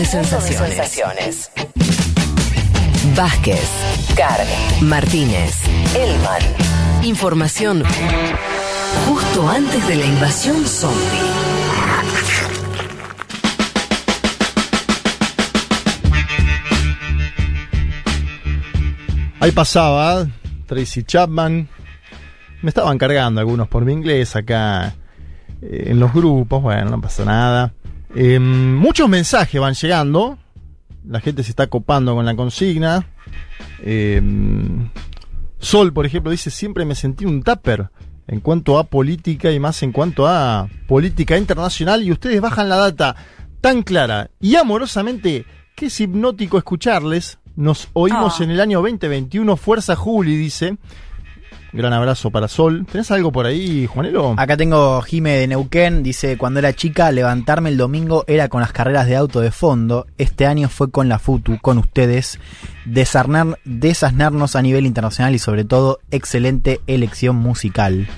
de sensaciones. Vázquez, Carg, Martínez, Elman. Información justo antes de la invasión zombie. Ahí pasaba Tracy Chapman. Me estaban cargando algunos por mi inglés acá eh, en los grupos. Bueno, no pasa nada. Eh, muchos mensajes van llegando. La gente se está copando con la consigna. Eh, Sol, por ejemplo, dice: Siempre me sentí un tupper en cuanto a política y más en cuanto a política internacional. Y ustedes bajan la data tan clara y amorosamente que es hipnótico escucharles. Nos oímos Ah. en el año 2021. Fuerza Juli, dice. Gran abrazo para Sol. ¿Tenés algo por ahí, Juanelo? Acá tengo Jime de Neuquén, dice, cuando era chica, levantarme el domingo era con las carreras de auto de fondo, este año fue con la FUTU, con ustedes, desarnar, desasnarnos a nivel internacional y sobre todo, excelente elección musical.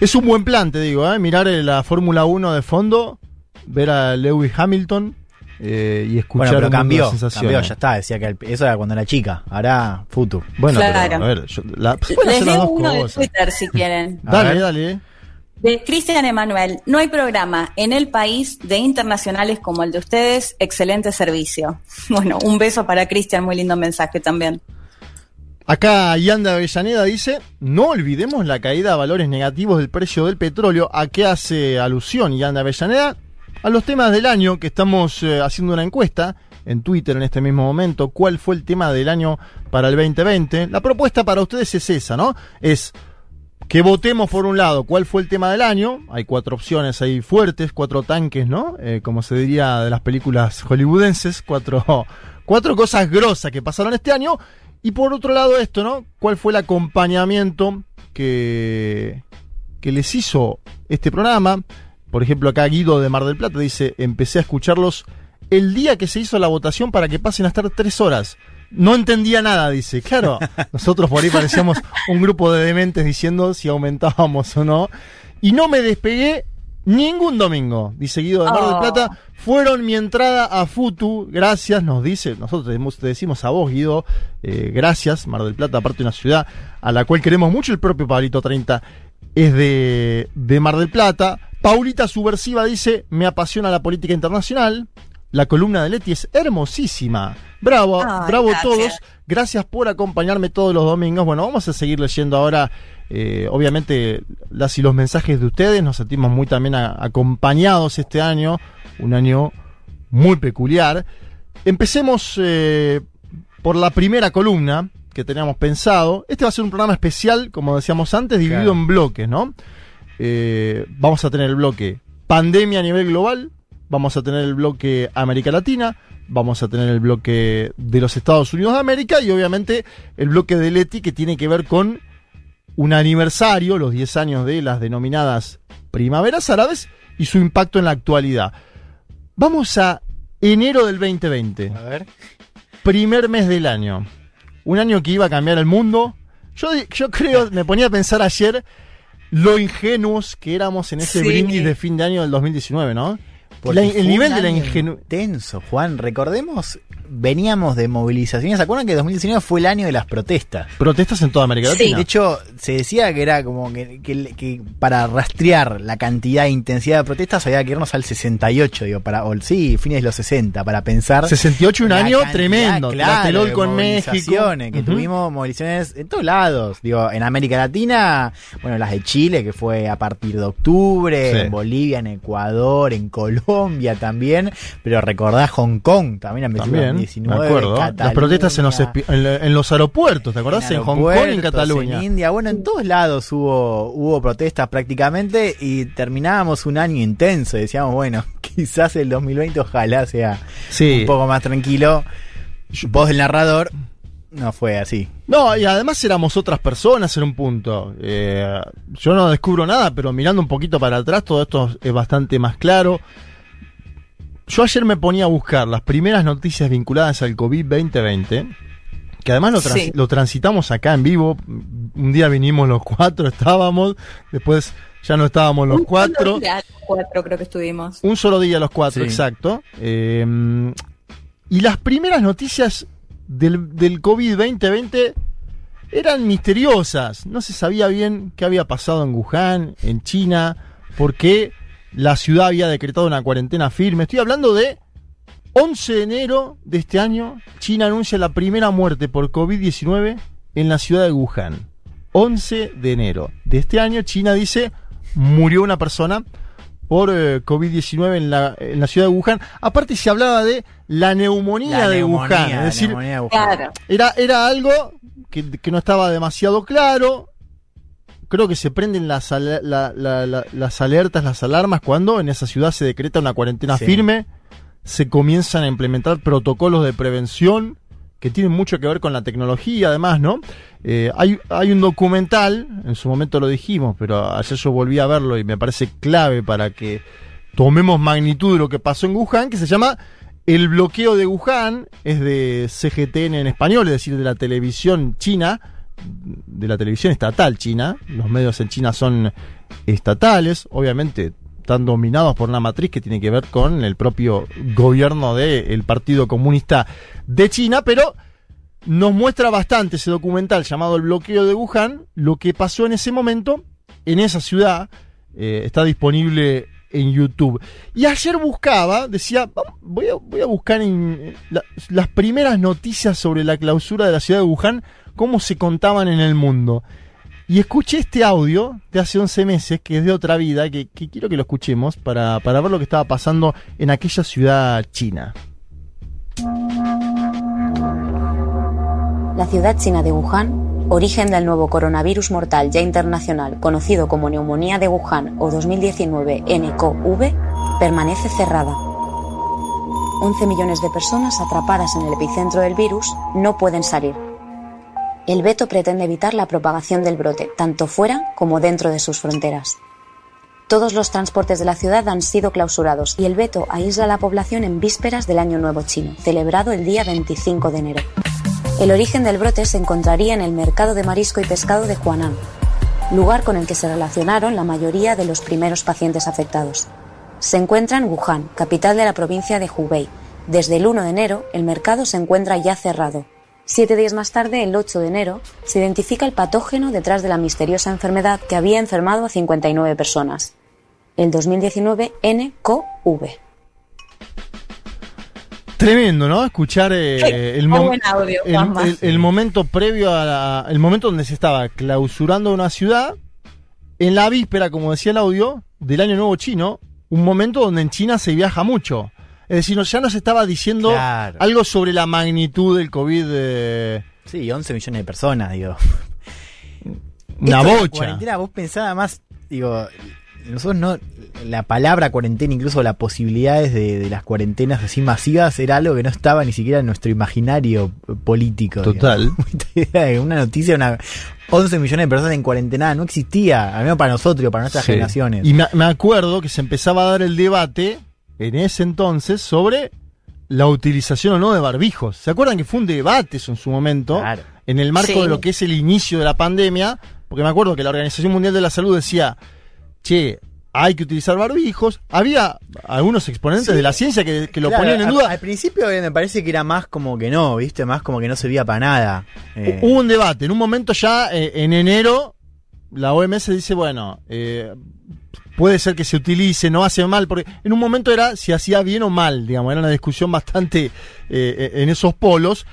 Es un buen plan, te digo, ¿eh? mirar eh, la Fórmula 1 de fondo, ver a Lewis Hamilton eh, y escuchar Bueno, pero de cambió, ya está, decía que el- eso era cuando era chica, ahora FUTU. Bueno, pero, Claro. a ver, yo- la- Les dos uno de. Twitter si quieren. Dale, dale. De Cristian Emanuel, no hay programa en el país de internacionales como el de ustedes, excelente servicio. Bueno, un beso para Cristian, muy lindo mensaje también. Acá Yanda Avellaneda dice, no olvidemos la caída a valores negativos del precio del petróleo. ¿A qué hace alusión Yanda Avellaneda? A los temas del año que estamos eh, haciendo una encuesta en Twitter en este mismo momento. ¿Cuál fue el tema del año para el 2020? La propuesta para ustedes es esa, ¿no? Es que votemos por un lado cuál fue el tema del año. Hay cuatro opciones ahí fuertes, cuatro tanques, ¿no? Eh, como se diría de las películas hollywoodenses, cuatro, cuatro cosas grosas que pasaron este año. Y por otro lado esto, ¿no? ¿Cuál fue el acompañamiento que, que les hizo este programa? Por ejemplo, acá Guido de Mar del Plata dice, empecé a escucharlos el día que se hizo la votación para que pasen a estar tres horas. No entendía nada, dice. Claro, nosotros por ahí parecíamos un grupo de dementes diciendo si aumentábamos o no. Y no me despegué ningún domingo, dice Guido de Mar del Oh. Plata. Fueron mi entrada a Futu, gracias, nos dice, nosotros te decimos a vos, Guido, eh, gracias, Mar del Plata, aparte de una ciudad a la cual queremos mucho, el propio Pablito 30 es de, de Mar del Plata. Paulita Subversiva dice, me apasiona la política internacional. La columna de Leti es hermosísima. Bravo, Ay, bravo gracias. todos. Gracias por acompañarme todos los domingos. Bueno, vamos a seguir leyendo ahora, eh, obviamente, las y los mensajes de ustedes. Nos sentimos muy también a- acompañados este año. Un año muy peculiar. Empecemos eh, por la primera columna que teníamos pensado. Este va a ser un programa especial, como decíamos antes, dividido Claro. en bloques, ¿no? Eh, vamos a tener el bloque pandemia a nivel global, vamos a tener el bloque América Latina, vamos a tener el bloque de los Estados Unidos de América y obviamente el bloque de Leti que tiene que ver con un aniversario, los 10 años de las denominadas primaveras árabes y su impacto en la actualidad. Vamos a enero del 2020 A ver. primer mes del año. Un año que iba a cambiar el mundo. Yo, yo creo, me ponía a pensar ayer lo ingenuos que éramos en ese Sí. brindis de fin de año del 2019, ¿no? La- el nivel de la ingenuidad. Intenso, Juan. Recordemos, veníamos de movilizaciones. ¿Se acuerdan que 2019 fue el año de las protestas? Protestas en toda América Sí. Latina. De hecho, se decía que era como que, que- que para rastrear la cantidad e intensidad de protestas había que irnos al 68, digo, para, o sí, fines de los 60, para pensar. 68, un año cantidad, tremendo. Claro, de en México. que tuvimos movilizaciones en todos lados. Digo, en América Latina, bueno, las de Chile, que fue a partir de octubre, Sí. en Bolivia, en Ecuador, en Colombia también. Pero recordá Hong Kong también en También, 2019. me acuerdo. Las protestas en los, en, los aeropuertos, ¿te acordás? En, Hong Kong y en Cataluña. En India, bueno, en todos lados hubo, hubo protestas prácticamente y terminábamos un año intenso. Decíamos, bueno, quizás el 2020 ojalá sea Sí. un poco más tranquilo. Voz del narrador, no fue así. No, y además éramos otras personas en un punto. Eh, yo no descubro nada, pero mirando un poquito para atrás, todo esto es bastante más claro. Yo ayer me ponía a buscar las primeras noticias vinculadas al COVID 2020, que además lo, trans- Sí. lo transitamos acá en vivo. Un día vinimos los cuatro, estábamos, después ya no estábamos los Un cuatro. solo día, los cuatro creo que estuvimos. Un solo día los cuatro, Sí. exacto. Eh, Y las primeras noticias del, del COVID 2020 eran misteriosas. No se sabía bien qué había pasado en Wuhan, en China, por qué la ciudad había decretado una cuarentena firme. Estoy hablando de 11 de enero de este año, China anuncia la primera muerte por COVID-19 en la ciudad de Wuhan. 11 de enero de este año, China dice, murió una persona por eh, COVID-19 en la, en la ciudad de Wuhan. Aparte se hablaba de la neumonía La de neumonía, Wuhan. la Es decir, neumonía de Wuhan. Claro. era, era algo que, que no estaba demasiado claro. Creo que se prenden las, al- la- la- la- las alertas, las alarmas cuando en esa ciudad se decreta una cuarentena Sí. firme, se comienzan a implementar protocolos de prevención que tienen mucho que ver con la tecnología, además, ¿no? Eh, hay, hay un documental, en su momento lo dijimos, pero ayer yo volví a verlo y me parece clave para que tomemos magnitud de lo que pasó en Wuhan, que se llama El bloqueo de Wuhan, es de CGTN en español, es decir, de la televisión china, de la televisión estatal china. Los medios en China son estatales, obviamente están dominados por una matriz que tiene que ver con el propio gobierno del Partido Comunista de China, pero nos muestra bastante ese documental llamado El bloqueo de Wuhan, lo que pasó en ese momento en esa ciudad, eh, está disponible en YouTube. Y ayer buscaba, decía, "Vamos, voy a, buscar en eh, la- las primeras noticias sobre la clausura de la ciudad de Wuhan, cómo se contaban en el mundo. Y escuché este audio de hace 11 meses, que es de otra vida, que, quiero que lo escuchemos para, para ver lo que estaba pasando en aquella ciudad china. La ciudad china de Wuhan, origen del nuevo coronavirus mortal ya internacional conocido como neumonía de Wuhan o 2019 nCoV, permanece cerrada. 11 millones de personas atrapadas en el epicentro del virus no pueden salir. El veto pretende evitar la propagación del brote, tanto fuera como dentro de sus fronteras. Todos los transportes de la ciudad han sido clausurados y el veto aísla a la población en vísperas del Año Nuevo Chino, celebrado el día 25 de enero. El origen del brote se encontraría en el mercado de marisco y pescado de Huanan, lugar con el que se relacionaron la mayoría de los primeros pacientes afectados. Se encuentra en Wuhan, capital de la provincia de Hubei. Desde el 1 de enero, el mercado se encuentra ya cerrado. Siete días más tarde, el 8 de enero, se identifica el patógeno detrás de la misteriosa enfermedad que había enfermado a 59 personas. El 2019 nCoV. Tremendo, ¿no? Escuchar eh, Qué el, mo- buen audio, el- Juanma. el- el momento previo a la- el momento donde se estaba clausurando una ciudad, en la víspera, como decía el audio, del Año Nuevo Chino, un momento donde en China se viaja mucho. Es decir, no- ya nos estaba diciendo Claro. algo sobre la magnitud del COVID, eh, Sí, 11 millones de personas, digo. una Esto bocha. cuarentena, vos pensás más, digo, nosotros no, la palabra cuarentena, incluso las posibilidades de, de las cuarentenas así masivas, era algo que no estaba ni siquiera en nuestro imaginario político. Total. Una noticia, una 11 millones de personas en cuarentena, no existía, al menos para nosotros, para nuestras Sí. generaciones. Y me, me acuerdo que se empezaba a dar el debate en ese entonces sobre la utilización o no de barbijos. ¿Se acuerdan que fue un debate eso en su momento? Claro. En el marco Sí. de lo que es el inicio de la pandemia, porque me acuerdo que la Organización Mundial de la Salud decía, che, hay que utilizar barbijos. Había algunos exponentes Sí. de la ciencia que, que lo Claro, ponían en duda. Al, principio eh, me parece que era más como que no, ¿viste? Más como que no servía para nada. Eh, Hubo un debate. En un momento ya, eh, en enero, la OMS dice, bueno, eh, puede ser que se utilice, no hace mal, porque en un momento era si hacía bien o mal, digamos, era una discusión bastante eh, en esos polos.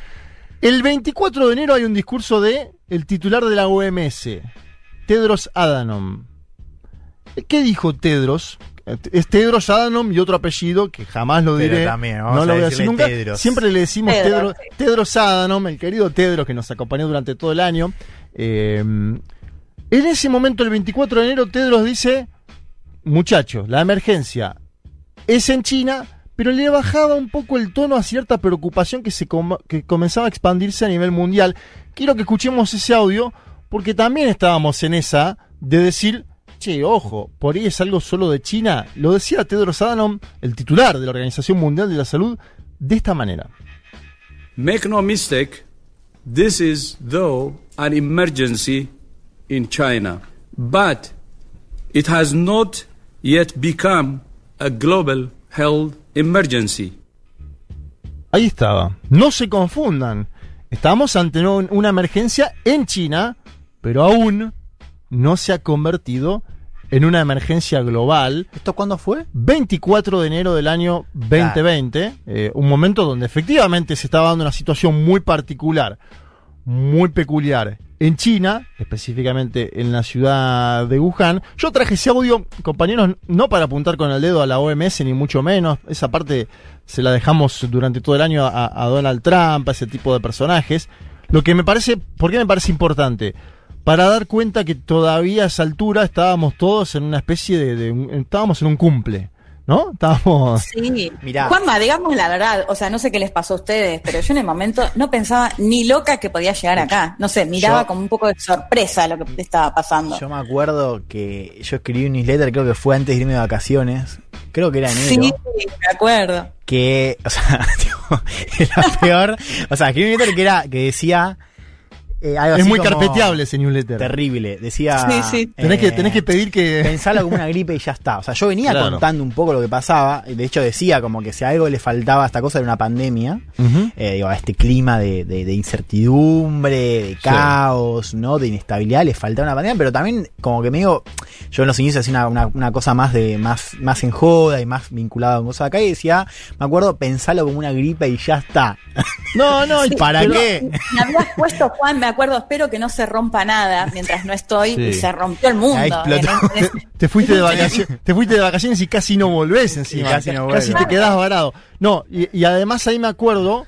El 24 de enero hay un discurso de el titular de la OMS, Tedros Adhanom. ¿Qué dijo Tedros? Es Tedros Adhanom y otro apellido que jamás lo diré. también, no lo voy a decir nunca. Tedros. Siempre le decimos Tedros. Tedros Adhanom, el querido Tedros que nos acompañó durante todo el año. Eh, en ese momento, el 24 de enero, Tedros dice, muchachos, la emergencia es en China, pero le bajaba un poco el tono a cierta preocupación que, se que comenzaba a expandirse a nivel mundial. Quiero que escuchemos ese audio, porque también estábamos en esa de decir, che, ojo, por ahí es algo solo de China. Lo decía Tedros Adhanom, el titular de la Organización Mundial de la Salud, de esta manera. Make no mistake, this is, though, an emergency in China, but it has not yet become a global health emergency. Ahí estaba. No se confundan. Estamos ante un- una emergencia en China, pero aún no se ha convertido en una emergencia global. ¿Esto cuándo fue? 24 de enero del año 2020, eh, un momento donde efectivamente se estaba dando una situación muy particular, muy peculiar en China, específicamente en la ciudad de Wuhan. Yo traje ese audio, compañeros, no para apuntar con el dedo a la OMS, ni mucho menos. Esa parte se la dejamos durante todo el año a, Donald Trump, a ese tipo de personajes. Lo que me parece, ¿por qué me parece importante? Para dar cuenta que todavía a esa altura estábamos todos en una especie de, de estábamos en un cumple, ¿no? Estábamos... Sí. Mirá. Juanma, digamos la verdad, o sea, no sé qué les pasó a ustedes, pero yo en el momento no pensaba ni loca que podía llegar acá. No sé, miraba Yo- como un poco de sorpresa lo que estaba pasando. Yo me acuerdo que yo escribí un newsletter, creo que fue antes de irme de vacaciones. Creo que era enero. sí, me acuerdo. que, o sea, tipo, era peor. O sea, escribí un newsletter que era, que decía eh, algo Es así muy como carpeteable ese newsletter. Terrible. Decía. Sí, sí. Tenés, que, eh, tenés que pedir que... Pensalo como una gripe y ya está. O sea, yo venía Claro. contando un poco lo que pasaba. De hecho, decía como que si algo le faltaba a esta cosa era una pandemia. Eh, digo, a este clima de, de- de incertidumbre, de caos, ¿no? De inestabilidad, le faltaba una pandemia, pero también como que me digo, yo en los inicios hacía una, una- una cosa más de, más, más en joda y más vinculada con cosas acá y decía, me acuerdo, pensalo como una gripe y ya está. No, no, y ¿Para pero- qué? Me habías puesto, Juan, me acuerdo, espero que no se rompa nada mientras no estoy, Sí. y se rompió el mundo. Te fuiste de vacaciones, te fuiste de vacaciones y casi no volvés encima. Casi no te quedás varado. No, y, y además ahí me acuerdo,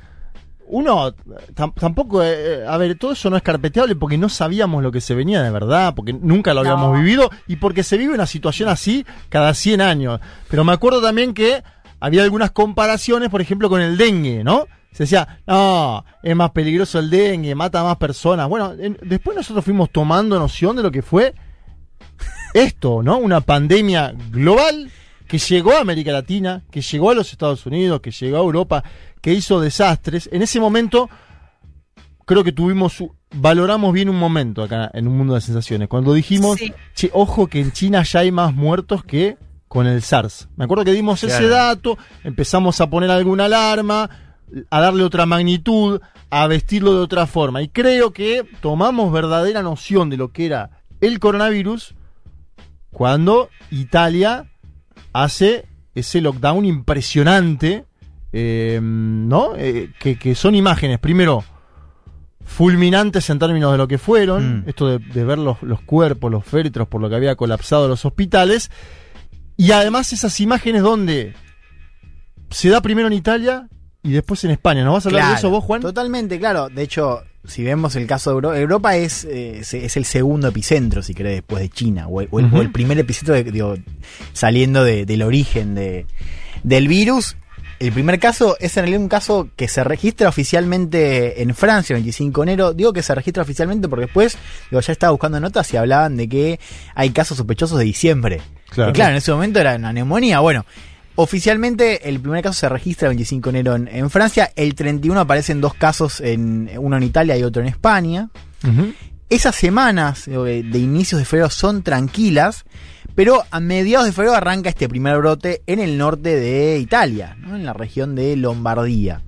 uno tam- tampoco, eh, a ver, todo eso no es carpeteable porque no sabíamos lo que se venía de verdad, porque nunca lo habíamos No. vivido y porque se vive una situación así cada 100 años. Pero me acuerdo también que había algunas comparaciones, por ejemplo, con el dengue, ¿no? Se decía, no, es más peligroso el dengue, mata a más personas. Bueno, en- después nosotros fuimos tomando noción de lo que fue esto, ¿no? Una pandemia global que llegó a América Latina, que llegó a los Estados Unidos, que llegó a Europa, que hizo desastres. En ese momento, creo que tuvimos, valoramos bien un momento acá en un mundo de sensaciones. Cuando dijimos, Sí. che, ojo que en China ya hay más muertos que con el SARS. Me acuerdo que dimos ese dato, empezamos a poner alguna alarma, a darle otra magnitud, a vestirlo de otra forma. Y creo que tomamos verdadera noción de lo que era el coronavirus cuando Italia hace ese lockdown impresionante, eh, ¿no? Eh, que, que son imágenes, primero, fulminantes en términos de lo que fueron, Mm. esto de, de ver los, los cuerpos, los féretros, por lo que había colapsado los hospitales, y además esas imágenes donde se da primero en Italia y después en España. ¿No vas a hablar de eso vos, Juan? Totalmente, claro. De hecho, si vemos el caso de Europa, Europa es, eh, es, el segundo epicentro, si querés, después de China, o el, o el- Ujú. o el primer epicentro, de- digo, saliendo de- del origen de, del virus. El primer caso es en realidad un caso que se registra oficialmente en Francia, el 25 de enero. Digo que se registra oficialmente porque después, digo, ya estaba buscando notas y hablaban de que hay casos sospechosos de diciembre. Claro. Que claro, en ese momento era una neumonía. Bueno, oficialmente el primer caso se registra el 25 de enero en, en Francia. El 31 aparecen dos casos, en uno en Italia y otro en España. Esas semanas eh, de inicios de febrero son tranquilas, pero a mediados de febrero arranca este primer brote en el norte de Italia, ¿no? en la región de Lombardía.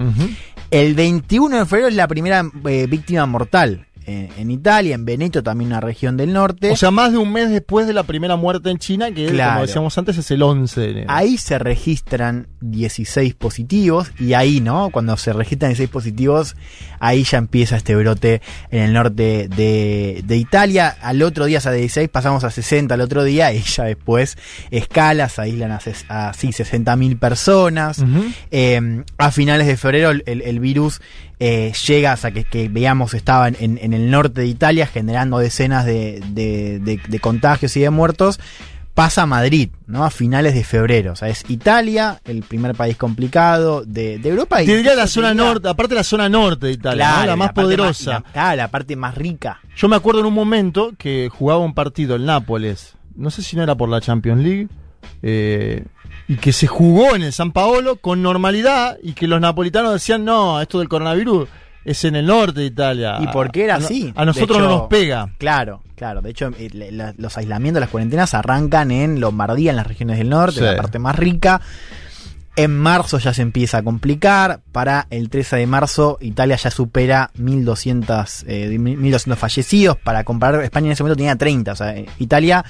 El 21 de febrero es la primera eh, víctima mortal en Italia, en Veneto, también una región del norte. O sea, más de un mes después de la primera muerte en China, que Claro. como decíamos antes es el 11 de enero. Ahí se registran 16 positivos y ahí, ¿no? Cuando se registran 16 positivos, ahí ya empieza este brote en el norte de, de Italia. Al otro día, o sea, de 16 pasamos a 60 al otro día y ya después escala, se aíslan a, a así 60.000 personas. Eh, a finales de febrero el, el virus eh, llega, sea, que, que veamos estaba en, el norte de Italia generando decenas de, de- de- de contagios y de muertos. Pasa a Madrid, ¿no? A finales de febrero. O sea, es Italia, el primer país complicado de, Europa. y diría la zona diría- norte, aparte la zona norte de Italia, la más poderosa. la- claro, la parte más rica. Yo me acuerdo en un momento que jugaba un partido el Nápoles, no sé si no era por la Champions League, eh, y que se jugó en el San Paolo con normalidad y que los napolitanos decían, no, esto del coronavirus es en el norte de Italia. ¿Y por qué era A así? A nosotros no nos pega. Claro, claro. De hecho, eh, los aislamientos, las cuarentenas arrancan en Lombardía, en las regiones del norte, Sí. la parte más rica. En marzo ya se empieza a complicar. Para el 13 de marzo, Italia ya supera 1.200, eh, 1.200 fallecidos. Para comparar, España en ese momento tenía 30. O sea, Italia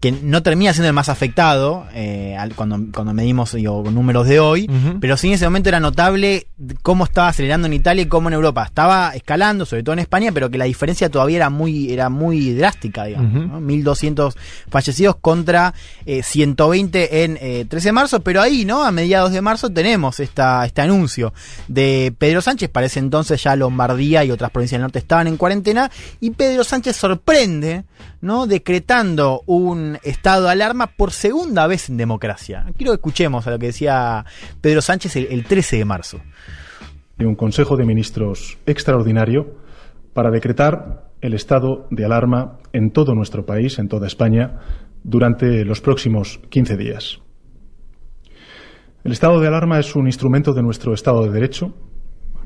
que no termina siendo el más afectado eh, cuando, cuando medimos digo, números de hoy, pero sí en ese momento era notable cómo estaba acelerando en Italia y cómo en Europa. Estaba escalando, sobre todo en España, pero que la diferencia todavía era muy, era muy drástica, digamos. Ujú. ¿no? 1.200 fallecidos contra eh, 120 en eh, 13 de marzo, pero ahí, ¿no? A mediados de marzo tenemos esta, este anuncio de Pedro Sánchez. Parece entonces ya Lombardía y otras provincias del norte estaban en cuarentena y Pedro Sánchez sorprende, ¿no? Decretando un estado de alarma por segunda vez en democracia. Quiero que escuchemos a lo que decía Pedro Sánchez el, el 13 de marzo. de un Consejo de Ministros extraordinario para decretar el estado de alarma en todo nuestro país, en toda España, durante los próximos 15 días. El estado de alarma es un instrumento de nuestro Estado de Derecho,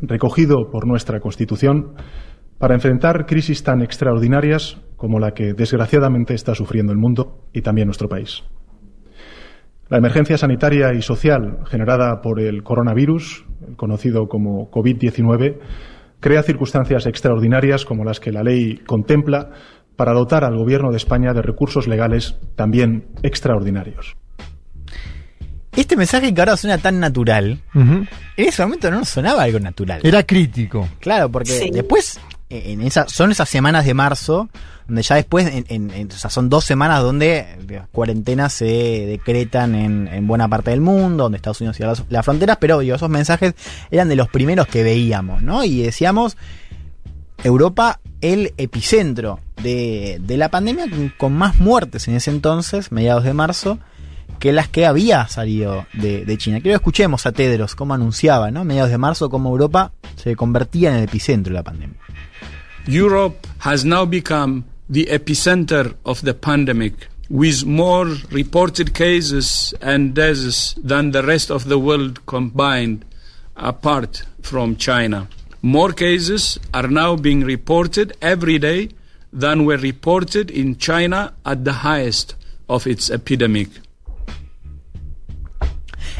recogido por nuestra Constitución, para enfrentar crisis tan extraordinarias como la que desgraciadamente está sufriendo el mundo y también nuestro país. La emergencia sanitaria y social generada por el coronavirus, conocido como COVID-19, crea circunstancias extraordinarias como las que la ley contempla para dotar al Gobierno de España de recursos legales también extraordinarios. Este mensaje que ahora suena tan natural, en ese momento no sonaba algo natural. Era crítico. Claro, porque Sí. después, en esa, son esas semanas de marzo, donde ya después, en, en- son dos semanas donde cuarentenas se decretan en, en buena parte del mundo, donde Estados Unidos cierra las, las fronteras, pero digo, esos mensajes eran de los primeros que veíamos, ¿no? Y decíamos, Europa, el epicentro de, de la pandemia, con, más muertes en ese entonces, mediados de marzo, que las que había salido de, China. Quiero que escuchemos a Tedros cómo anunciaba, ¿no? Mediados de marzo, cómo Europa se convertía en el epicentro de la pandemia. Europe has now become the epicenter of the pandemic, with more reported cases and deaths than the rest of the world combined, apart from China. More cases are now being reported every day than were reported in China at the highest of its epidemic.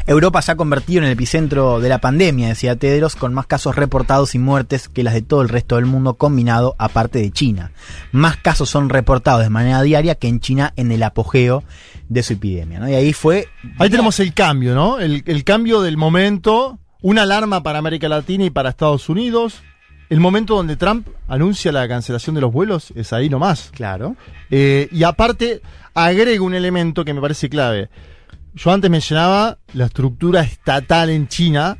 Europa se ha convertido en el epicentro de la pandemia, decía Tedros, con más casos reportados y muertes que las de todo el resto del mundo combinado, aparte de China. Más casos son reportados de manera diaria que en China en el apogeo de su epidemia. ¿no? Y ahí fue... Ahí tenemos el cambio, ¿no? El, el cambio del momento, una alarma para América Latina y para Estados Unidos. El momento donde Trump anuncia la cancelación de los vuelos es ahí nomás. Claro. Eh, y aparte, agrega un elemento que me parece clave. Yo antes mencionaba la estructura estatal en China,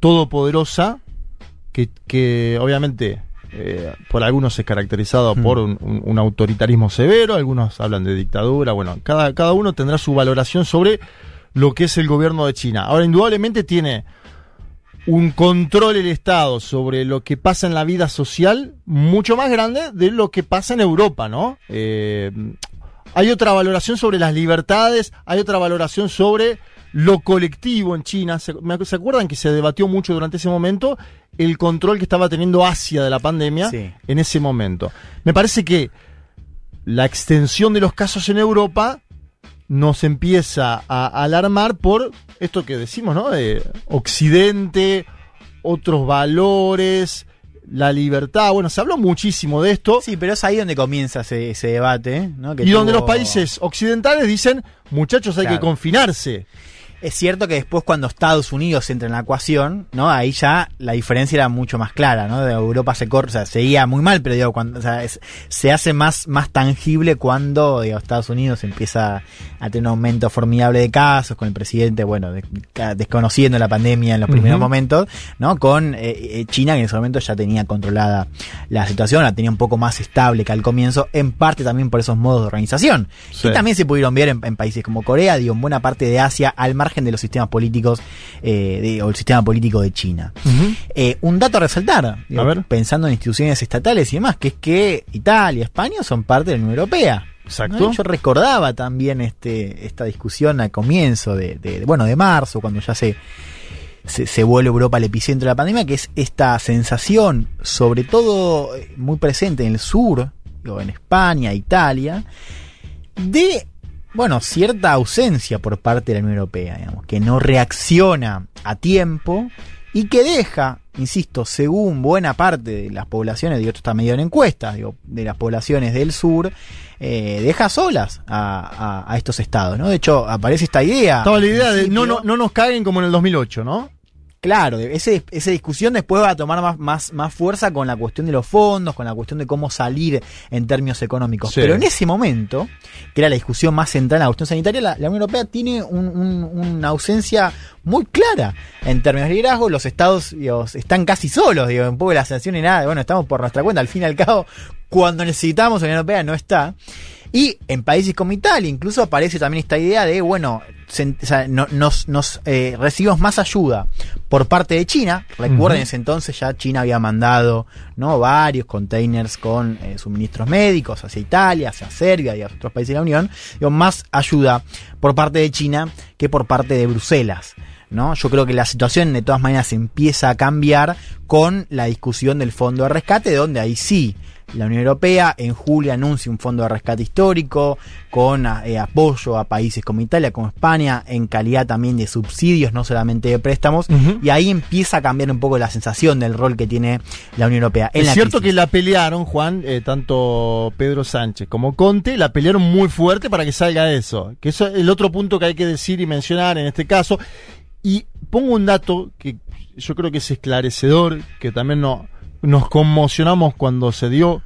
todopoderosa, que, que obviamente eh, por algunos es caracterizado Hmm. por un, un- un autoritarismo severo, algunos hablan de dictadura, bueno, cada, cada uno tendrá su valoración sobre lo que es el gobierno de China. Ahora, indudablemente tiene un control el Estado sobre lo que pasa en la vida social mucho más grande de lo que pasa en Europa, ¿no? Eh, hay otra valoración sobre las libertades, hay otra valoración sobre lo colectivo en China. ¿Se, me- ¿se acuerdan que se debatió mucho durante ese momento el control que estaba teniendo Asia de la pandemia Sí. en ese momento? Me parece que la extensión de los casos en Europa nos empieza a alarmar por esto que decimos, ¿no? De Occidente, otros valores, la libertad. Bueno, se habló muchísimo de esto. Sí, pero es ahí donde comienza ese, ese debate. ¿no? Que y donde los países occidentales dicen, muchachos, hay Claro. que confinarse. Es cierto que después cuando Estados Unidos entra en la ecuación, ¿no? Ahí ya la diferencia era mucho más clara, ¿no? De Europa se corre, o sea, seguía muy mal, pero digo, cuando, o sea, es- se hace más, más tangible cuando, digo, Estados Unidos empieza a tener un aumento formidable de casos, con el presidente, bueno, de- desconociendo la pandemia en los primeros momentos, ¿no? Con eh, eh, China, que en ese momento ya tenía controlada la situación, la tenía un poco más estable que al comienzo, en parte también por esos modos de organización, Sí. que también se pudieron ver en, en países como Corea, digo, en buena parte de Asia, al margen de los sistemas políticos eh, de- o el sistema político de China. Eh, un dato a resaltar, digo, A ver. pensando en instituciones estatales y demás, que es que Italia y España son parte de la Unión Europea. Exacto. ¿no? Yo recordaba también este, esta discusión al comienzo de, de- bueno, de marzo, cuando ya se, se, se vuelve Europa al epicentro de la pandemia, que es esta sensación, sobre todo eh, muy presente en el sur, en España, Italia, de bueno, cierta ausencia por parte de la Unión Europea, digamos, que no reacciona a tiempo y que deja, insisto, según buena parte de las poblaciones, digo, esto está medio en encuestas, digo, de las poblaciones del sur, eh, deja solas a, a- a estos estados, ¿no? De hecho, aparece esta idea. Estaba la idea de no, no, no nos caguen como en el 2008, ¿no? Claro, de- ese, esa discusión después va a tomar más, más, más fuerza con la cuestión de los fondos, con la cuestión de cómo salir en términos económicos. Sí. Pero en ese momento, que era la discusión más central en la cuestión sanitaria, la, la Unión Europea tiene un- un- una ausencia muy clara en términos de liderazgo. Los estados digamos, están casi solos, digo, un poco la sensación y nada, bueno, estamos por nuestra cuenta. Al fin y al cabo, cuando necesitamos a la Unión Europea no está. Y en países como Italia incluso aparece también esta idea de, bueno, se- o sea, no- nos, nos eh, recibimos más ayuda por parte de China. Recuerden, en ese entonces ya China había mandado no varios containers con eh, suministros médicos hacia Italia, hacia Serbia y a otros países de la Unión. Digo, más ayuda por parte de China que por parte de Bruselas. ¿no? Yo creo que la situación de todas maneras empieza a cambiar con la discusión del fondo de rescate, donde ahí sí la Unión Europea en julio anuncia un fondo de rescate histórico con eh, apoyo a países como Italia, como España, en calidad también de subsidios, no solamente de préstamos, y ahí empieza a cambiar un poco la sensación del rol que tiene la Unión Europea. En es la cierto crisis. que la pelearon, Juan, eh, tanto Pedro Sánchez como Conte, la pelearon muy fuerte para que salga eso. Que eso es el otro punto que hay que decir y mencionar en este caso. Y pongo un dato que yo creo que es esclarecedor, que también no, nos conmocionamos cuando se dio.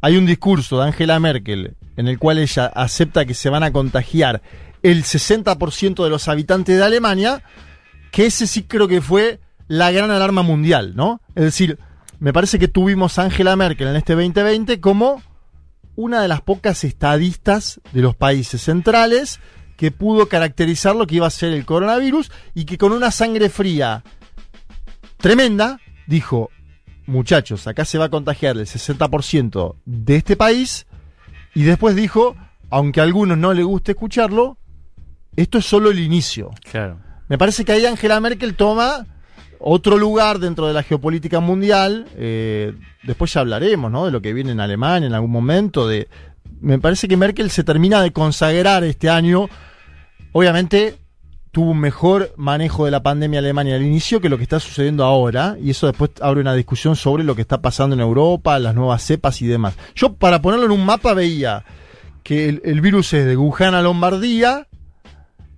Hay un discurso de Angela Merkel en el cual ella acepta que se van a contagiar el 60% de los habitantes de Alemania, que ese sí creo que fue la gran alarma mundial, ¿no? Es decir, me parece que tuvimos a Angela Merkel en este 2020 como una de las pocas estadistas de los países centrales que pudo caracterizar lo que iba a ser el coronavirus y que con una sangre fría tremenda dijo, muchachos, acá se va a contagiar el 60% de este país y después dijo, aunque a algunos no les guste escucharlo, esto es solo el inicio. Claro. Me parece que ahí Angela Merkel toma otro lugar dentro de la geopolítica mundial. eh, después ya hablaremos, ¿no? De lo que viene en Alemania en algún momento. De, me parece que Merkel se termina de consagrar este año. Obviamente tuvo un mejor manejo de la pandemia Alemania al inicio que lo que está sucediendo ahora. Y eso después abre una discusión sobre lo que está pasando en Europa, las nuevas cepas y demás. Yo, para ponerlo en un mapa, veía que el, el virus es de Wuhan a Lombardía.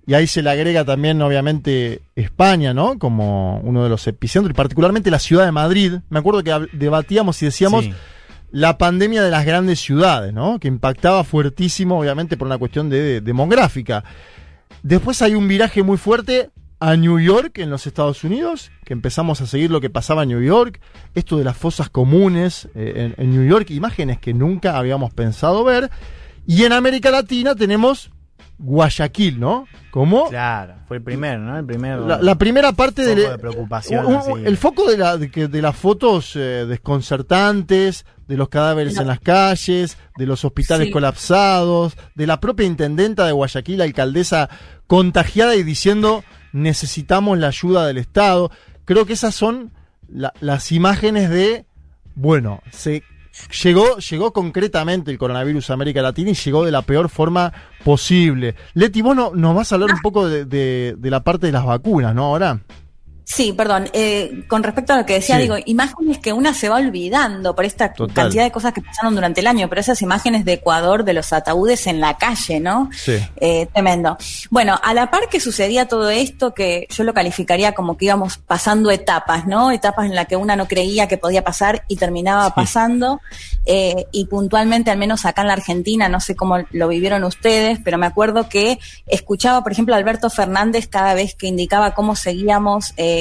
Y ahí se le agrega también, obviamente, España, ¿no? Como uno de los epicentros, y particularmente la ciudad de Madrid. Me acuerdo que debatíamos y decíamos Sí. la pandemia de las grandes ciudades, ¿no? Que impactaba fuertísimo, obviamente, por una cuestión de, de- demográfica. Después hay un viraje muy fuerte a New York, en los Estados Unidos, que empezamos a seguir lo que pasaba en New York. Esto de las fosas comunes eh, en, en New York, imágenes que nunca habíamos pensado ver. Y en América Latina tenemos Guayaquil, ¿no? Como Claro, fue el primero, ¿no? El primer la, la primera parte foco de, de preocupación. un- un- así. el foco de, la, de, las fotos eh, desconcertantes, de los cadáveres No. en las calles, de los hospitales Sí. colapsados, de la propia intendenta de Guayaquil, alcaldesa contagiada y diciendo necesitamos la ayuda del Estado. Creo que esas son la- las imágenes de, bueno, se llegó, llegó concretamente el coronavirus a América Latina y llegó de la peor forma posible. Leti, vos no- nos vas a hablar un poco de, de- de la parte de las vacunas, ¿no? Ahora. Sí, perdón. eh, con respecto a lo que decía, Sí. digo, imágenes que una se va olvidando por esta Total. cantidad de cosas que pasaron durante el año, pero esas imágenes de Ecuador, de los ataúdes en la calle, ¿no? Sí. Eh, tremendo. Bueno, a la par que sucedía todo esto, que yo lo calificaría como que íbamos pasando etapas, ¿no? Etapas en las que una no creía que podía pasar y terminaba pasando. eh, y puntualmente, al menos acá en la Argentina, no sé cómo lo vivieron ustedes, pero me acuerdo que escuchaba, por ejemplo, a Alberto Fernández cada vez que indicaba cómo seguíamos, eh,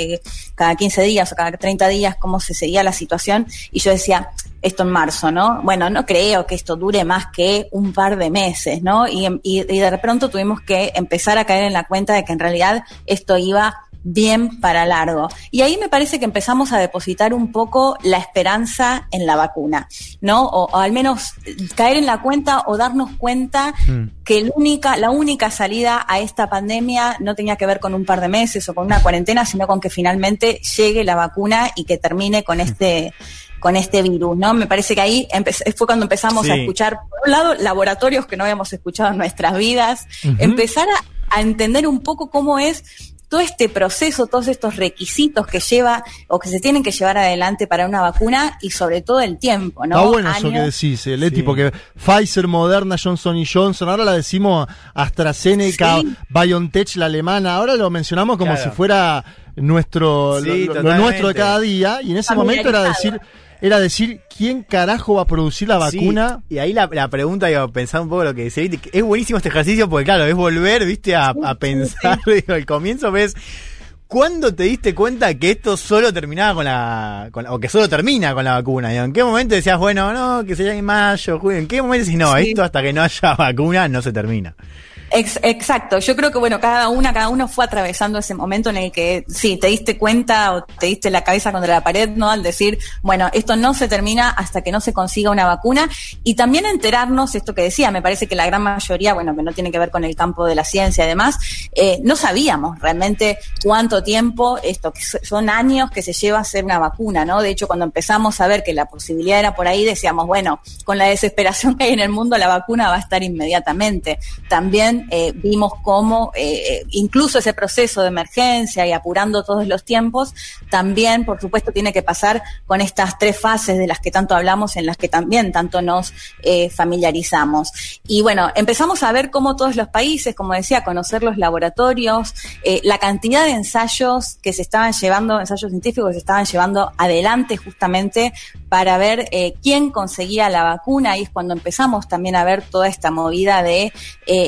cada 15 días o cada 30 días, cómo se seguía la situación. Y yo decía, esto en marzo, ¿no? Bueno, no creo que esto dure más que un par de meses, ¿no? Y, y, y de pronto tuvimos que empezar a caer en la cuenta de que en realidad esto iba bien para largo. Y ahí me parece que empezamos a depositar un poco la esperanza en la vacuna, ¿no? O, o al menos caer en la cuenta o darnos cuenta que el única, la única salida a esta pandemia no tenía que ver con un par de meses o con una cuarentena, sino con que finalmente llegue la vacuna y que termine con este con este virus, ¿no? Me parece que ahí fue cuando empezamos a escuchar, por un lado, laboratorios que no habíamos escuchado en nuestras vidas, empezar a, a entender un poco cómo es todo este proceso, todos estos requisitos que lleva o que se tienen que llevar adelante para una vacuna y sobre todo el tiempo, ¿no? Está bueno eso que decís, eh, Leti, porque Pfizer, Moderna, Johnson y Johnson, ahora la decimos AstraZeneca, BioNTech, la alemana, ahora lo mencionamos como si fuera nuestro lo, nuestro de cada día y en ese momento era decir era decir quién carajo va a producir la vacuna. y ahí la, pregunta, digo, pensar un poco lo que decía, es buenísimo este ejercicio porque claro, es volver, viste, a, pensar, digo, al comienzo ves... ¿Cuándo te diste cuenta que esto solo terminaba con la, o que solo termina con la vacuna? ¿En qué momento decías, bueno, no, que sea en mayo, julio? ¿En qué momento decís, no, esto hasta que no haya vacuna no se termina? Exacto, yo creo que bueno, cada una, cada uno fue atravesando ese momento en el que sí, te diste cuenta o te diste la cabeza contra la pared, ¿no? Al decir, bueno, esto no se termina hasta que no se consiga una vacuna y también enterarnos, esto que decía, me parece que la gran mayoría, bueno, que no tiene que ver con el campo de la ciencia además, eh, no sabíamos realmente cuánto tiempo, esto, que son años que se lleva a hacer una vacuna, ¿no? De hecho, cuando empezamos a ver que la posibilidad era por ahí, decíamos, bueno, con la desesperación que hay en el mundo, la vacuna va a estar inmediatamente. También eh, vimos cómo eh, incluso ese proceso de emergencia y apurando todos los tiempos, también, por supuesto, tiene que pasar con estas tres fases de las que tanto hablamos, en las que también tanto nos eh, familiarizamos. Y bueno, empezamos a ver cómo todos los países, como decía, conocer los laboratorios, la cantidad de ensayos que se estaban llevando, ensayos científicos que se estaban llevando adelante justamente para ver quién conseguía la vacuna. Y es cuando empezamos también a ver toda esta movida de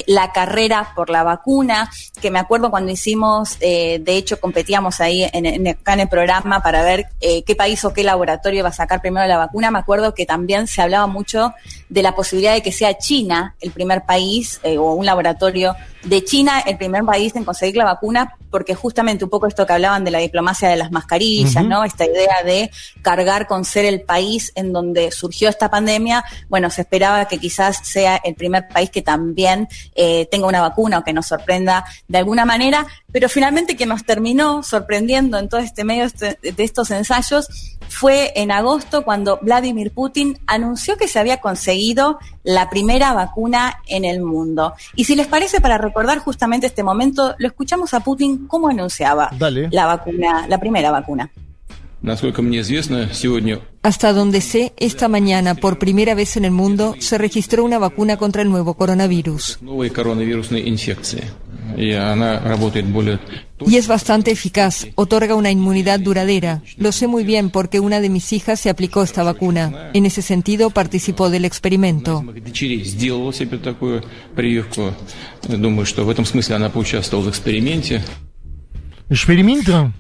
la carrera por la vacuna, que me acuerdo cuando hicimos, eh, de hecho competíamos ahí en, en, el programa para ver eh, qué país o qué laboratorio iba a sacar primero la vacuna, me acuerdo que también se hablaba mucho de la posibilidad de que sea China el primer país eh, o un laboratorio de China el primer país en conseguir la vacuna, porque justamente un poco esto que hablaban de la diplomacia de las mascarillas, ¿no? Esta idea de cargar con ser el país en donde surgió esta pandemia, bueno, se esperaba que quizás sea el primer país que también eh, tenga una vacuna o que nos sorprenda de alguna manera, pero finalmente que nos terminó sorprendiendo en todo este medio este, de estos ensayos fue en agosto cuando Vladimir Putin anunció que se había conseguido la primera vacuna en el mundo. Y si les parece, para recordar justamente este momento, lo escuchamos a Putin cómo anunciaba la vacuna, la primera vacuna. Hasta donde sé, esta mañana, por primera vez en el mundo, se registró una vacuna contra el nuevo coronavirus. Y es bastante eficaz, otorga una inmunidad duradera. Lo sé muy bien porque una de mis hijas se aplicó esta vacuna. En ese sentido, participó del experimento. ¿Experimento?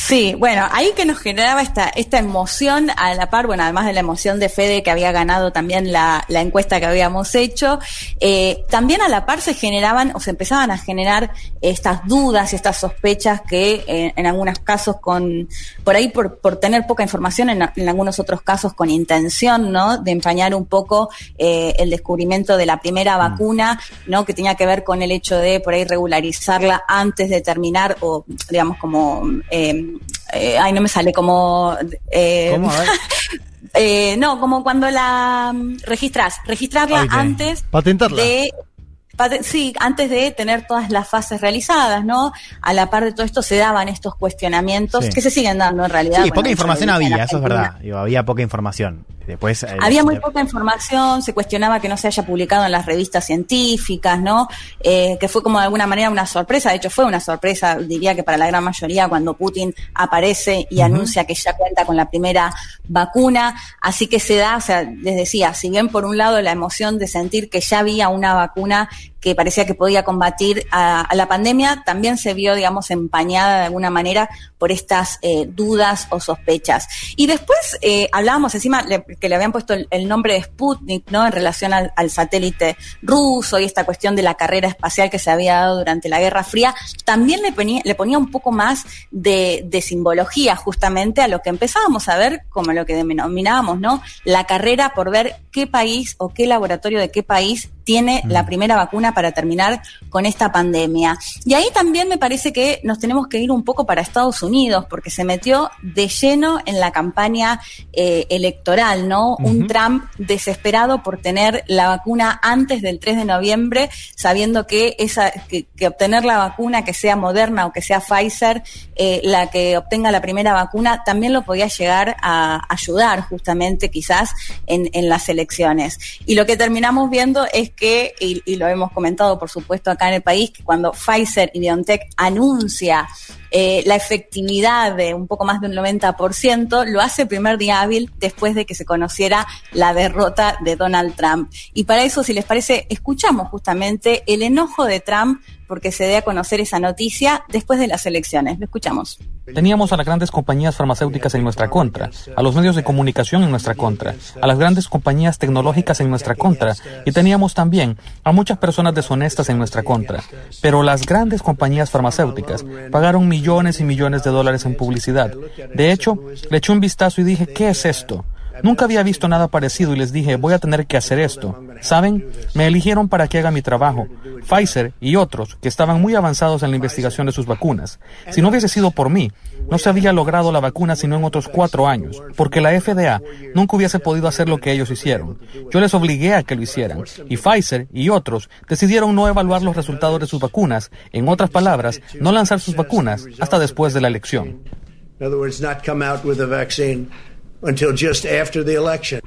Sí, bueno, ahí que nos generaba esta, esta emoción a la par, bueno, además de la emoción de Fede que había ganado también la, la encuesta que habíamos hecho, eh, también a la par se generaban o se empezaban a generar estas dudas y estas sospechas que eh, en algunos casos con, por ahí por, por tener poca información, en, en, algunos otros casos con intención, ¿no? De empañar un poco eh, el descubrimiento de la primera mm. vacuna, ¿no? Que tenía que ver con el hecho de por ahí regularizarla antes de terminar o, digamos, como... Eh, eh, ay, no me sale como... Eh, ¿Cómo? eh, no, como cuando la mm, registras, registrarla antes Patentarla. de sí, antes de tener todas las fases realizadas, ¿no? A la par de todo esto se daban estos cuestionamientos que se siguen dando en realidad. Sí, poca información había, eso es verdad. había poca información. Después, eh, había muy poca información, se cuestionaba que no se haya publicado en las revistas científicas, ¿no? Eh, que fue como de alguna manera una sorpresa, de hecho fue una sorpresa, diría que para la gran mayoría, cuando Putin aparece y anuncia que ya cuenta con la primera vacuna. Así que se da, o sea, les decía, si bien por un lado la emoción de sentir que ya había una vacuna much. Que parecía que podía combatir a, la pandemia, también se vio, digamos, empañada de alguna manera por estas eh, dudas o sospechas. Y después eh, hablábamos encima que le habían puesto el, nombre de Sputnik, ¿no? En relación al, satélite ruso y esta cuestión de la carrera espacial que se había dado durante la Guerra Fría, también le ponía, le ponía un poco más de, de simbología justamente a lo que empezábamos a ver como lo que denominábamos, ¿no? La carrera por ver qué país o qué laboratorio de qué país tiene la primera vacuna para terminar con esta pandemia. Y ahí también me parece que nos tenemos que ir un poco para Estados Unidos, porque se metió de lleno en la campaña eh, electoral, ¿no? Un Trump desesperado por tener la vacuna antes del 3 de noviembre, sabiendo que, esa, que, obtener la vacuna, que sea Moderna o que sea Pfizer, eh, la que obtenga la primera vacuna, también lo podía llegar a ayudar justamente quizás en, en las elecciones. Y lo que terminamos viendo es que, y, y, lo hemos comentado por supuesto acá en el país, que cuando Pfizer y BioNTech anuncia eh, la efectividad de un poco más de un 90%, lo hace el primer día hábil después de que se conociera la derrota de Donald Trump. Y para eso, si les parece, escuchamos justamente el enojo de Trump porque se dé a conocer esa noticia después de las elecciones. Lo escuchamos. Teníamos a las grandes compañías farmacéuticas en nuestra contra, a los medios de comunicación en nuestra contra, a las grandes compañías tecnológicas en nuestra contra y teníamos también a muchas personas deshonestas en nuestra contra. Pero las grandes compañías farmacéuticas pagaron millones y millones de dólares en publicidad. De hecho, le eché un vistazo y dije, ¿qué es esto? Nunca había visto nada parecido y les dije, voy a tener que hacer esto. ¿Saben? Me eligieron para que haga mi trabajo. Pfizer y otros, que estaban muy avanzados en la investigación de sus vacunas. Si no hubiese sido por mí, no se había logrado la vacuna sino en otros cuatro años, porque la FDA nunca hubiese podido hacer lo que ellos hicieron. Yo les obligué a que lo hicieran. Y Pfizer y otros decidieron no evaluar los resultados de sus vacunas. En otras palabras, no lanzar sus vacunas hasta después de la elección until just after the election.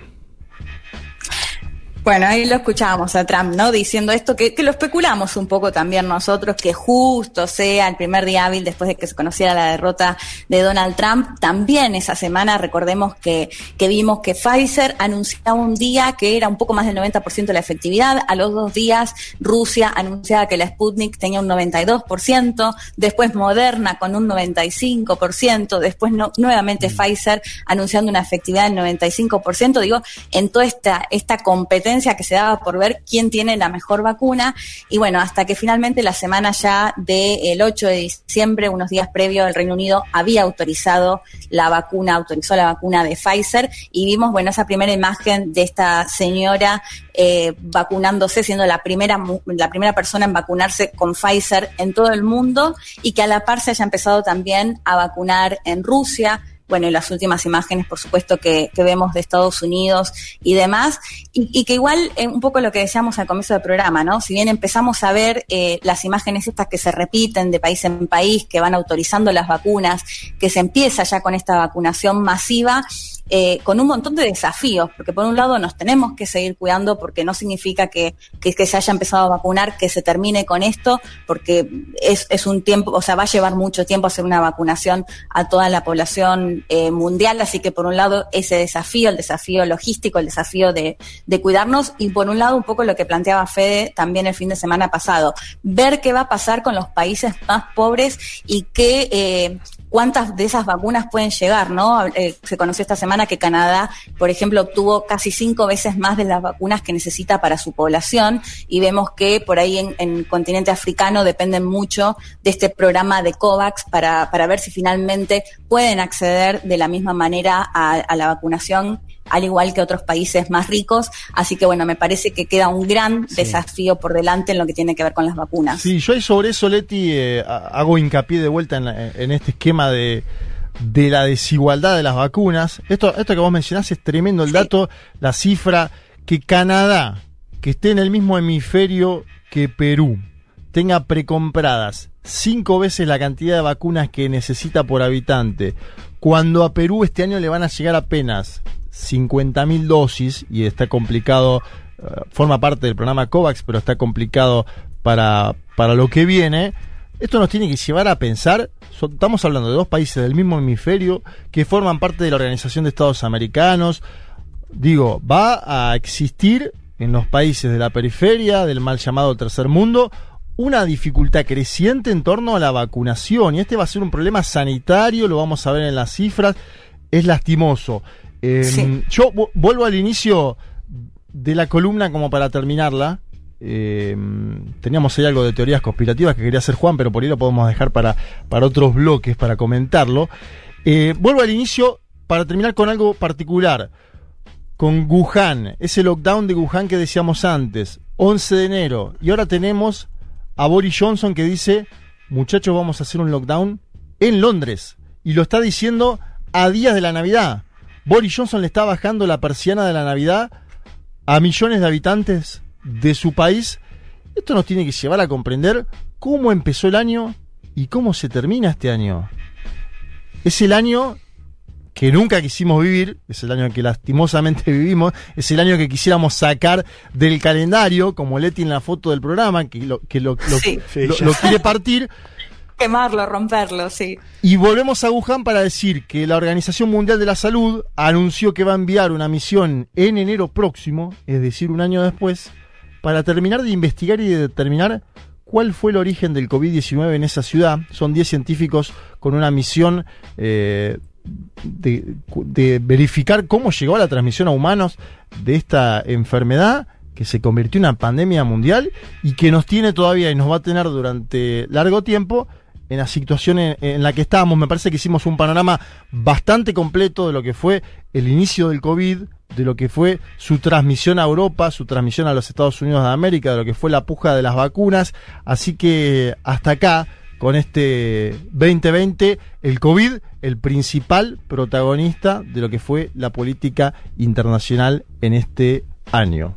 Bueno, ahí lo escuchábamos a Trump, ¿no? Diciendo esto, que, que, lo especulamos un poco también nosotros, que justo sea el primer día hábil después de que se conociera la derrota de Donald Trump. También esa semana, recordemos que, que vimos que Pfizer anunciaba un día que era un poco más del 90% de la efectividad. A los dos días, Rusia anunciaba que la Sputnik tenía un 92%, después Moderna con un 95%, después no, nuevamente mm. Pfizer anunciando una efectividad del 95%. Digo, en toda esta, esta competencia que se daba por ver quién tiene la mejor vacuna. Y bueno, hasta que finalmente la semana ya del 8 de diciembre, unos días previo, el Reino Unido había autorizado la vacuna, autorizó la vacuna de Pfizer y vimos, bueno, esa primera imagen de esta señora eh, vacunándose, siendo la primera, la primera persona en vacunarse con Pfizer en todo el mundo y que a la par se haya empezado también a vacunar en Rusia, bueno, y las últimas imágenes, por supuesto, que, vemos de Estados Unidos y demás, y, que igual, eh, un poco lo que decíamos al comienzo del programa, ¿no? Si bien empezamos a ver eh, las imágenes estas que se repiten de país en país, que van autorizando las vacunas, que se empieza ya con esta vacunación masiva, eh, con un montón de desafíos, porque por un lado nos tenemos que seguir cuidando porque no significa que, que, se haya empezado a vacunar, que se termine con esto, porque es, es, un tiempo, o sea, va a llevar mucho tiempo hacer una vacunación a toda la población eh, mundial, así que por un lado ese desafío, el desafío logístico, el desafío de, cuidarnos, y por un lado un poco lo que planteaba Fede también el fin de semana pasado, ver qué va a pasar con los países más pobres y qué eh, cuántas de esas vacunas pueden llegar, ¿no? Eh, se conoció esta semana que Canadá, por ejemplo, obtuvo casi cinco veces más de las vacunas que necesita para su población y vemos que por ahí en, el continente africano dependen mucho de este programa de COVAX para, para ver si finalmente pueden acceder de la misma manera a la vacunación al igual que otros países más ricos. Así que bueno, me parece que queda un gran desafío por delante en lo que tiene que ver con las vacunas. Sí, yo ahí sobre eso, Leti, eh, hago hincapié de vuelta en, este esquema de de la desigualdad de las vacunas. Esto, esto que vos mencionás es tremendo el dato, la cifra que Canadá, que esté en el mismo hemisferio que Perú, tenga precompradas cinco veces la cantidad de vacunas que necesita por habitante, cuando a Perú este año le van a llegar apenas 50.000 dosis y está complicado, eh, forma parte del programa COVAX, pero está complicado para, para lo que viene. Esto nos tiene que llevar a pensar, estamos hablando de dos países del mismo hemisferio que forman parte de la Organización de Estados Americanos. Digo, va a existir en los países de la periferia, del mal llamado tercer mundo, una dificultad creciente en torno a la vacunación. Y este va a ser un problema sanitario, lo vamos a ver en las cifras. Es lastimoso. Em, yo vuelvo al inicio de la columna como para terminarla. Em, teníamos ahí algo de teorías conspirativas que quería hacer Juan, pero por ahí lo podemos dejar para, para otros bloques, para comentarlo. Eh, vuelvo al inicio para terminar con algo particular. Con Wuhan, ese lockdown de Wuhan que decíamos antes. 11 de enero. Y ahora tenemos a Boris Johnson que dice, muchachos, vamos a hacer un lockdown en Londres. Y lo está diciendo a días de la Navidad. Boris Johnson le está bajando la persiana de la Navidad a millones de habitantes de su país. Esto nos tiene que llevar a comprender cómo empezó el año y cómo se termina este año. Es el año que nunca quisimos vivir, es el año que lastimosamente vivimos, es el año que quisiéramos sacar del calendario, como Leti en la foto del programa, que lo, que lo, lo- Sí. lo- lo quiere partir, Quemarlo, romperlo, sí. y volvemos a Wuhan para decir que la Organización Mundial de la Salud anunció que va a enviar una misión en enero próximo, es decir, un año después, para terminar de investigar y de determinar cuál fue el origen del COVID-19 en esa ciudad. Son 10 científicos con una misión eh, de, verificar cómo llegó la transmisión a humanos de esta enfermedad que se convirtió en una pandemia mundial y que nos tiene todavía y nos va a tener durante largo tiempo en la situación en, en la que estábamos. Me parece que hicimos un panorama bastante completo de lo que fue el inicio del COVID, de lo que fue su transmisión a Europa, su transmisión a los Estados Unidos de América, de lo que fue la puja de las vacunas. Así que hasta acá, con este 2020, el COVID, el principal protagonista de lo que fue la política internacional en este año.